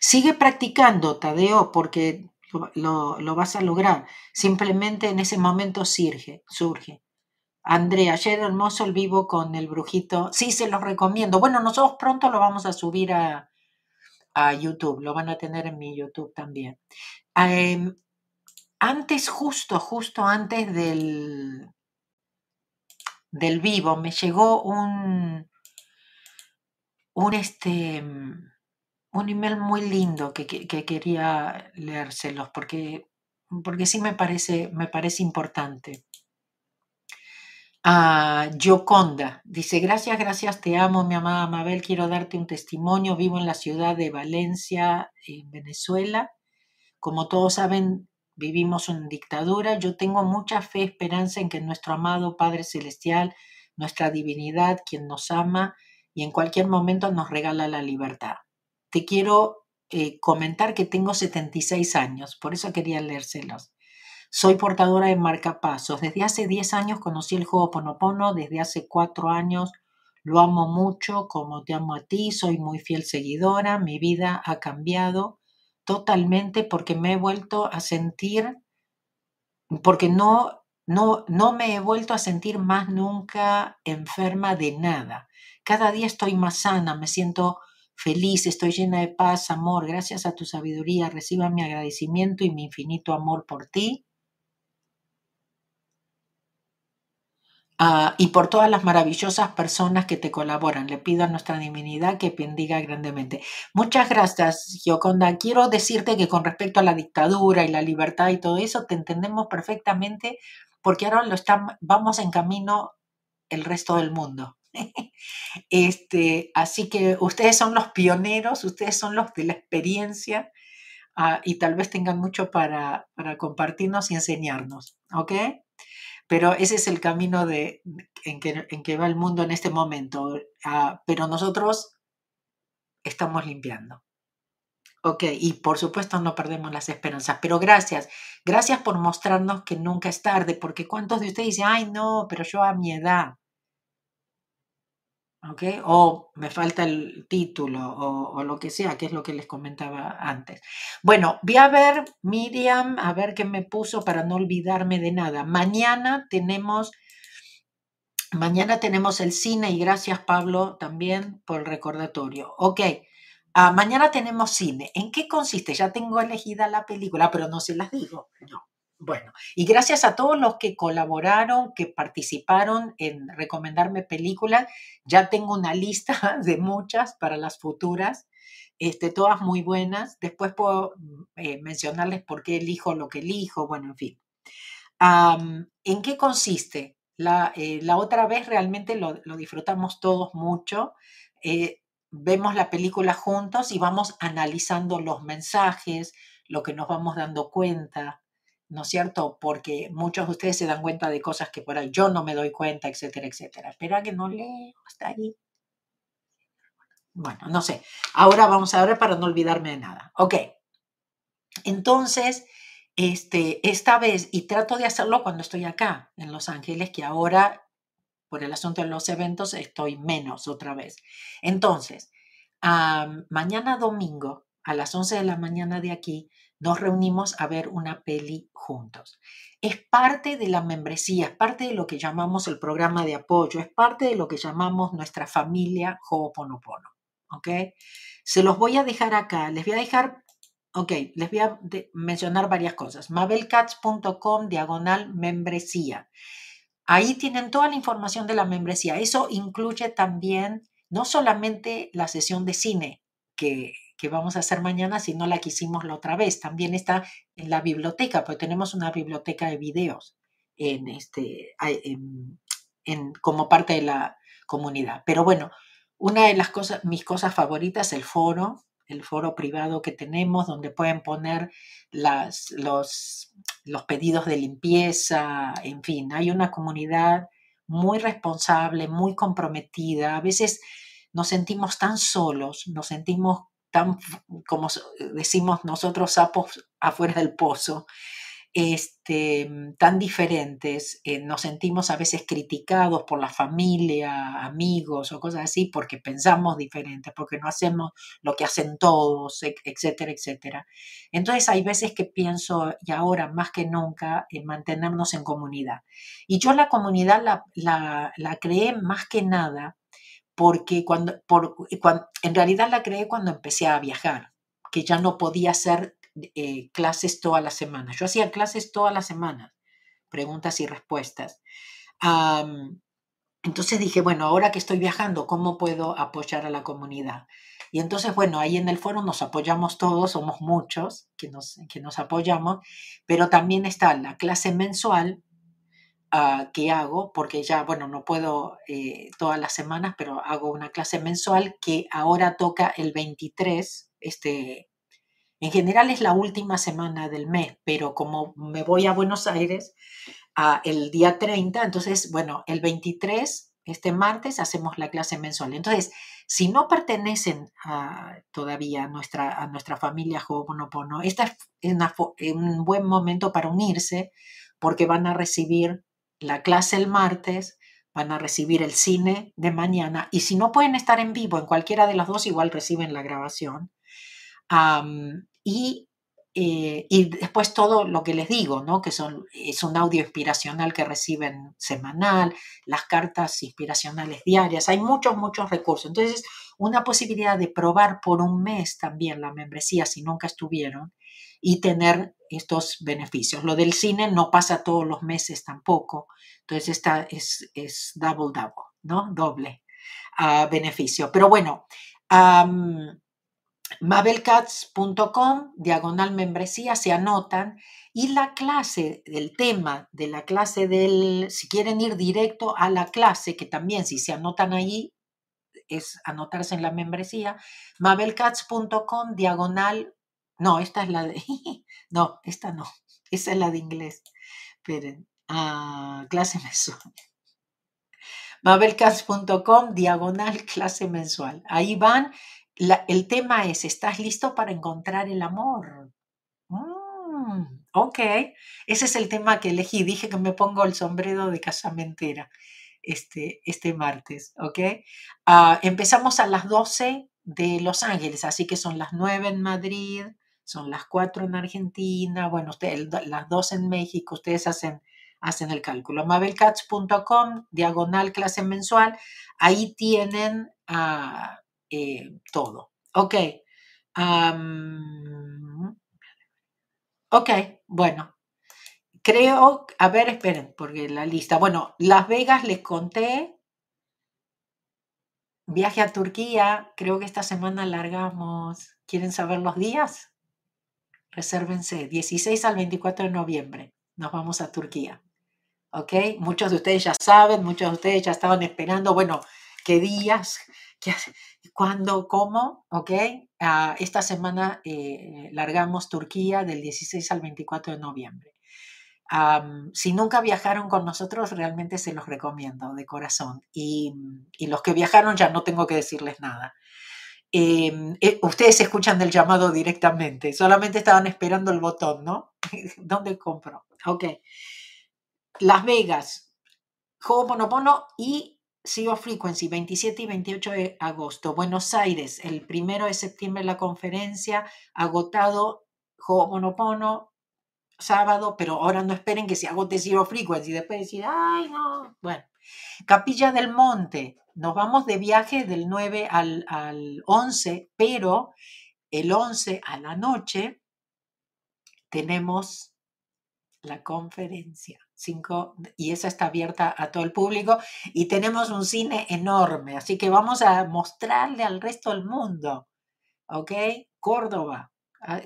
Sigue practicando, Tadeo, porque lo, vas a lograr. Simplemente en ese momento surge. surge. Andrea, ayer hermoso el vivo con el brujito. Sí, se los recomiendo. Bueno, nosotros pronto lo vamos a subir a, a YouTube. Lo van a tener en mi YouTube también. Em, antes, justo, justo antes del, del vivo, me llegó un, un este un email muy lindo que, quería leérselos porque, porque sí me parece, me parece importante. A Gioconda dice, gracias, gracias, te amo, mi amada Mabel, quiero darte un testimonio, vivo en la ciudad de Valencia, en Venezuela. Como todos saben, vivimos en dictadura. Yo tengo mucha fe, esperanza en que nuestro amado Padre Celestial, nuestra divinidad, quien nos ama y en cualquier momento nos regala la libertad te quiero eh, comentar que tengo 76 años, por eso quería leérselos. Soy portadora de marcapasos. Desde hace 10 años conocí el juego Ponopono, desde hace 4 años lo amo mucho, como te amo a ti, soy muy fiel seguidora, mi vida ha cambiado totalmente porque me he vuelto a sentir porque no, no, no me he vuelto a sentir más nunca enferma de nada. Cada día estoy más sana, me siento feliz, estoy llena de paz, amor. Gracias a tu sabiduría, reciba mi agradecimiento y mi infinito amor por ti. Ah, y por todas las maravillosas personas que te colaboran. Le pido a nuestra divinidad que bendiga grandemente. Muchas gracias, Gioconda. Quiero decirte que con respecto a la dictadura y la libertad y todo eso, te entendemos perfectamente porque ahora lo vamos en camino el resto del mundo. Este, así que ustedes son los pioneros, ustedes son los de la experiencia ah, y tal vez tengan mucho para, para compartirnos y enseñarnos. ¿Ok? Pero ese es el camino de, en, que, en que va el mundo en este momento. Ah, pero nosotros estamos limpiando. Ok, y por supuesto no perdemos las esperanzas, pero gracias, gracias por mostrarnos que nunca es tarde, porque ¿cuántos de ustedes dicen, ay no, pero yo a mi edad? O me falta el título o, lo que sea, que es lo que les comentaba antes. Bueno, voy a ver, Miriam, a ver qué me puso para no olvidarme de nada. Mañana tenemos, mañana tenemos el cine y gracias Pablo también por el recordatorio. Ok, ah, mañana tenemos cine. ¿En qué consiste? Ya tengo elegida la película, pero no se las digo. No. Bueno, y gracias a todos los que colaboraron, que participaron en recomendarme películas, ya tengo una lista de muchas para las futuras, este, todas muy buenas. Después puedo eh, mencionarles por qué elijo lo que elijo, bueno, en fin. ¿En qué consiste? La, eh, la, otra vez realmente lo, disfrutamos todos mucho. Eh, vemos la película juntos y vamos analizando los mensajes, lo que nos vamos dando cuenta, ¿no es cierto? Porque muchos de ustedes se dan cuenta de cosas que por ahí yo no me doy cuenta, etcétera, etcétera. Espera que no leo hasta ahí. Bueno, no sé. Ahora vamos a ver para no olvidarme de nada. Ok. Entonces, este, esta vez, y trato de hacerlo cuando estoy acá en Los Ángeles, que ahora, por el asunto de los eventos, estoy menos otra vez. Entonces, mañana domingo, a las 11 de la mañana de aquí, nos reunimos a ver una peli juntos. Es parte de la membresía, es parte de lo que llamamos el programa de apoyo, es parte de lo que llamamos nuestra familia Ho'oponopono. ¿Ok? Se los voy a dejar acá. Les voy a dejar, ok, les voy a mencionar varias cosas. mabelcats.com diagonal membresía. Ahí tienen toda la información de la membresía. Eso incluye también no solamente la sesión de cine, que que vamos a hacer mañana si no la que hicimos la otra vez. También está en la biblioteca, porque tenemos una biblioteca de videos en este, en, como parte de la comunidad. Pero bueno, una de las cosas, mis cosas favoritas, el foro, el foro privado que tenemos, donde pueden poner las, los, los pedidos de limpieza, en fin, hay una comunidad muy responsable, muy comprometida. A veces nos sentimos tan solos, nos sentimos tan, como decimos nosotros, sapos afuera del pozo, este, tan diferentes, eh, nos sentimos a veces criticados por la familia, amigos o cosas así, porque pensamos diferente, porque no hacemos lo que hacen todos, etcétera, etcétera. Entonces hay veces que pienso, y ahora más que nunca, en mantenernos en comunidad. Y yo la comunidad la, la, la creé más que nada porque cuando, por, en realidad la creé cuando empecé a viajar, que ya no podía hacer eh, clases todas las semanas. Yo hacía clases todas las semanas, preguntas y respuestas. entonces dije, bueno, ahora que estoy viajando, ¿cómo puedo apoyar a la comunidad? Y entonces, bueno, ahí en el foro nos apoyamos todos, somos muchos que nos, que nos apoyamos, pero también está la clase mensual Ah, que hago, porque ya, bueno, no puedo eh, todas las semanas, pero hago una clase mensual que ahora toca el 23, este, en general es la última semana del mes, pero como me voy a Buenos Aires a el día 30, entonces, bueno, el 23, este martes, hacemos la clase mensual. Entonces, si no pertenecen a, todavía a nuestra, a nuestra familia Ho'oponopono, este es un buen momento para unirse porque van a recibir la clase el martes, van a recibir el cine de mañana y si no pueden estar en vivo en cualquiera de las dos, igual reciben la grabación. y eh, y después todo lo que les digo, ¿no? Que son, es un audio inspiracional que reciben semanal, las cartas inspiracionales diarias, hay muchos, muchos recursos. Entonces, una posibilidad de probar por un mes también la membresía si nunca estuvieron y tener estos beneficios. Lo del cine no pasa todos los meses tampoco, entonces esta es, es double double, ¿no? Doble uh, beneficio. Pero bueno, mabelcats.com, diagonal membresía, se anotan y la clase, el tema de la clase del, si quieren ir directo a la clase, que también si se anotan ahí, es anotarse en la membresía, mabelcats.com, diagonal, no, esta es la de, no, esta no, esa es la de inglés. Esperen, ah, clase mensual. mabelcats.com, diagonal, clase mensual. Ahí van el tema es, ¿estás listo para encontrar el amor? Mm, ok, ese es el tema que elegí. Dije que me pongo el sombrero de casamentera este, este martes, ¿ok? Ah, empezamos a las 12 de Los Ángeles, así que son las 9 en Madrid, son las 4 en Argentina, bueno, ustedes, las 2 en México, ustedes hacen, hacen el cálculo. mabelcats.com, diagonal clase mensual, ahí tienen... a eh, todo. Ok. ok, bueno. Creo, a ver, esperen, porque la lista. Bueno, Las Vegas les conté. Viaje a Turquía, creo que esta semana largamos. ¿Quieren saber los días? Resérvense, 16 al 24 de noviembre. Nos vamos a Turquía. ¿Ok? Muchos de ustedes ya saben, muchos de ustedes ya estaban esperando, bueno, qué días, qué, cuándo, cómo, ¿ok? Ah, esta semana eh, largamos Turquía del 16 al 24 de noviembre. Si nunca viajaron con nosotros, realmente se los recomiendo de corazón. Y, los que viajaron ya no tengo que decirles nada. Em, eh, ustedes escuchan del llamado directamente, solamente estaban esperando el botón, ¿no? ¿Dónde compro? Ok. Las Vegas, Ho'oponopono y Zero Frequency, 27 y 28 de agosto. Buenos Aires, el primero de septiembre la conferencia, agotado, Ho'oponopono, sábado, pero ahora no esperen que se agote Zero Frequency, después decir, ay, no. Bueno, Capilla del Monte, nos vamos de viaje del 9 al, al 11, pero el 11 a la noche tenemos la conferencia. Cinco, y esa está abierta a todo el público y tenemos un cine enorme, así que vamos a mostrarle al resto del mundo, ¿ok? Córdoba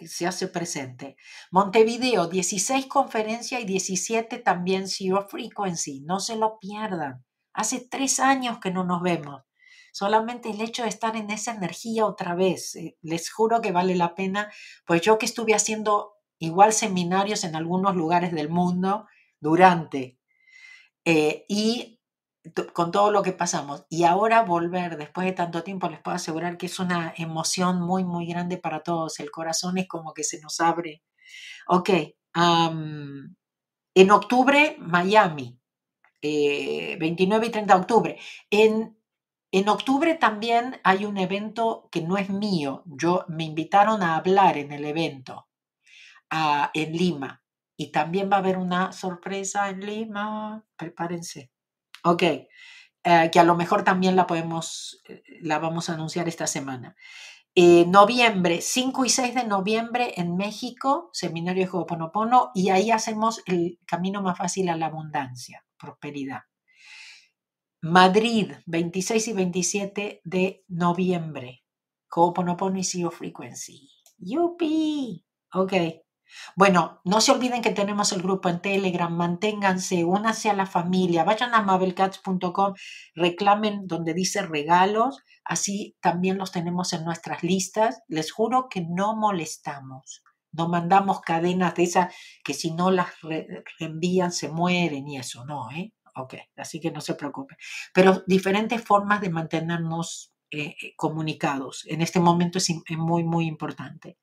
se hace presente. Montevideo, 16 conferencias y 17 también Zero Frequency, no se lo pierdan. Hace tres años que no nos vemos. Solamente el hecho de estar en esa energía otra vez, eh, les juro que vale la pena, pues yo que estuve haciendo igual seminarios en algunos lugares del mundo durante eh, y con todo lo que pasamos. Y ahora volver después de tanto tiempo, les puedo asegurar que es una emoción muy, muy grande para todos. El corazón es como que se nos abre. Ok, en octubre, Miami, 29 eh, y 30 de octubre. En, en octubre también hay un evento que no es mío. Yo me invitaron a hablar en el evento en Lima. Y también va a haber una sorpresa en Lima. Prepárense. Ok. Eh, que a lo mejor también la podemos, eh, la vamos a anunciar esta semana. Eh, noviembre, 5 y 6 de noviembre en México, seminario de Ho'oponopono, y ahí hacemos el camino más fácil a la abundancia, prosperidad. Madrid, 26 y 27 de noviembre, Ho'oponopono y Zero Frequency. ¡Yupi! Ok. Bueno, no se olviden que tenemos el grupo en Telegram, manténganse, únanse a la familia, vayan a mabelcats.com, reclamen donde dice regalos, así también los tenemos en nuestras listas. Les juro que no molestamos, no mandamos cadenas de esas que si no las reenvían se mueren y eso, no, ¿eh? Ok, así que no se preocupen. Pero diferentes formas de mantenernos eh, eh, comunicados. En este momento es, muy, muy importante.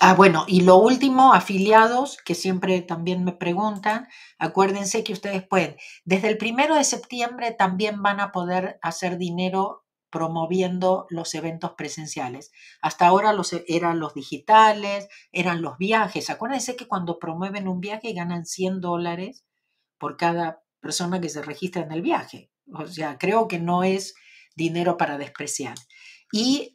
Ah, bueno, y lo último, afiliados, que siempre también me preguntan, acuérdense que ustedes pueden, desde el primero de septiembre también van a poder hacer dinero promoviendo los eventos presenciales. Hasta ahora los, eran los digitales, eran los viajes. Acuérdense que cuando promueven un viaje ganan 100 dólares por cada persona que se registra en el viaje. O sea, creo que no es dinero para despreciar. Y,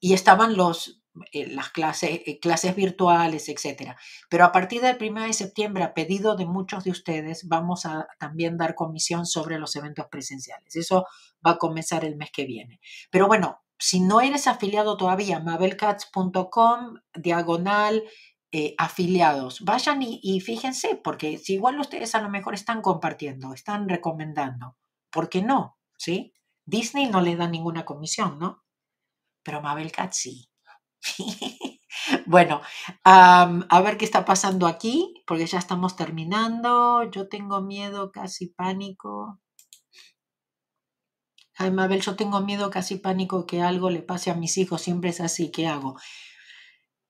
y estaban los, las clases, eh, clases virtuales, etc. Pero a partir del 1 de septiembre, a pedido de muchos de ustedes, vamos a también dar comisión sobre los eventos presenciales. Eso va a comenzar el mes que viene. Pero bueno, si no eres afiliado todavía, mabelcats.com, diagonal, eh, afiliados. Vayan y, fíjense, porque si igual ustedes a lo mejor están compartiendo, están recomendando, ¿por qué no? ¿Sí? Disney no le da ninguna comisión, ¿no? Pero Mabel sí. bueno, a ver qué está pasando aquí, porque ya estamos terminando. Yo tengo miedo, casi pánico. Ay, Mabel, yo tengo miedo, casi pánico que algo le pase a mis hijos. Siempre es así. ¿Qué hago?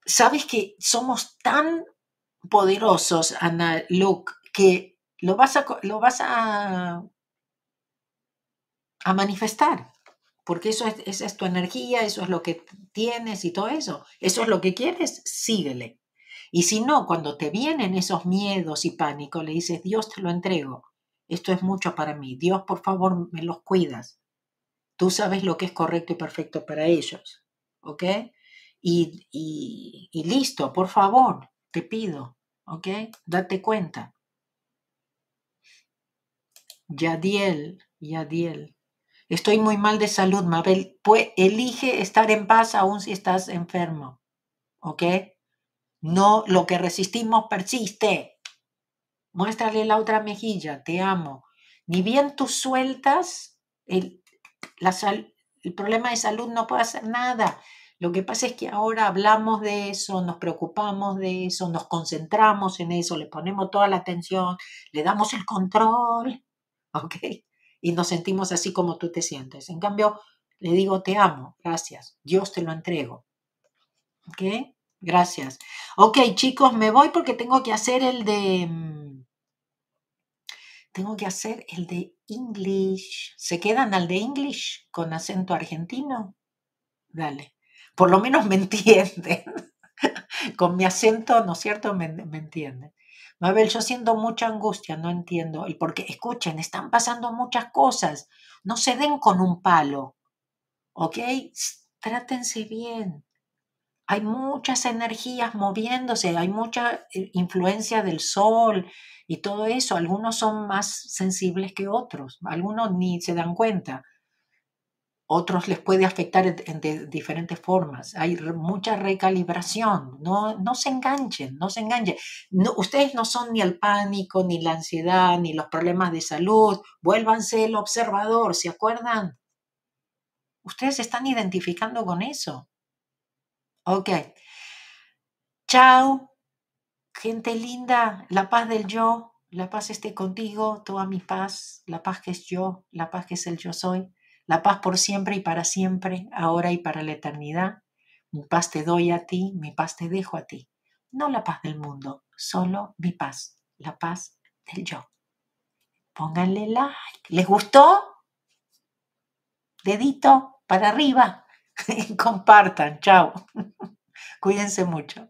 sabes que somos tan poderosos, Ana Luke, que lo vas a, lo vas a, a manifestar, porque eso es, esa es tu energía, eso es lo que tienes y todo eso. Eso es lo que quieres, síguele. Y si no, cuando te vienen esos miedos y pánico, le dices, Dios te lo entrego. Esto es mucho para mí. Dios, por favor, me los cuidas. Tú sabes lo que es correcto y perfecto para ellos. ¿Ok? y, listo, por favor, te pido, ¿ok? Date cuenta. Yadiel, Yadiel. Estoy muy mal de salud, Mabel. Pues elige estar en paz aún si estás enfermo. ¿Ok? No, lo que resistimos persiste. Muéstrale la otra mejilla, te amo. Ni bien tú sueltas, el, la el problema de salud no puede hacer nada. Lo que pasa es que ahora hablamos de eso, nos preocupamos de eso, nos concentramos en eso, le ponemos toda la atención, le damos el control, ¿ok? Y nos sentimos así como tú te sientes. En cambio, le digo, te amo, gracias, Dios te lo entrego. ¿Ok? Gracias. Ok, chicos, me voy porque tengo que hacer el de... Mm, tengo que hacer el de English. ¿Se quedan al de English con acento argentino? Dale por lo menos me entienden. Con mi acento, ¿no es cierto? Me, entienden. Mabel, yo siento mucha angustia, no entiendo. Y porque, escuchen, están pasando muchas cosas. No se den con un palo. ¿Ok? Trátense bien. Hay muchas energías moviéndose, hay mucha eh, influencia del sol y todo eso. Algunos son más sensibles que otros, algunos ni se dan cuenta otros les puede afectar de diferentes formas. Hay mucha recalibración. No, no se enganchen, no se enganchen. Ustedes no son ni el pánico, ni la ansiedad, ni los problemas de salud. Vuélvanse el observador, ¿se acuerdan? Ustedes se están identificando con eso. Ok. Chao, gente linda, la paz del yo, la paz esté contigo, toda mi paz, la paz que es yo, la paz que es el yo soy la paz por siempre y para siempre, ahora y para la eternidad. Mi paz te doy a ti, mi paz te dejo a ti. No la paz del mundo, solo mi paz, la paz del yo. Pónganle like. ¿Les gustó? Dedito para arriba. Compartan. Chao. Cuídense mucho.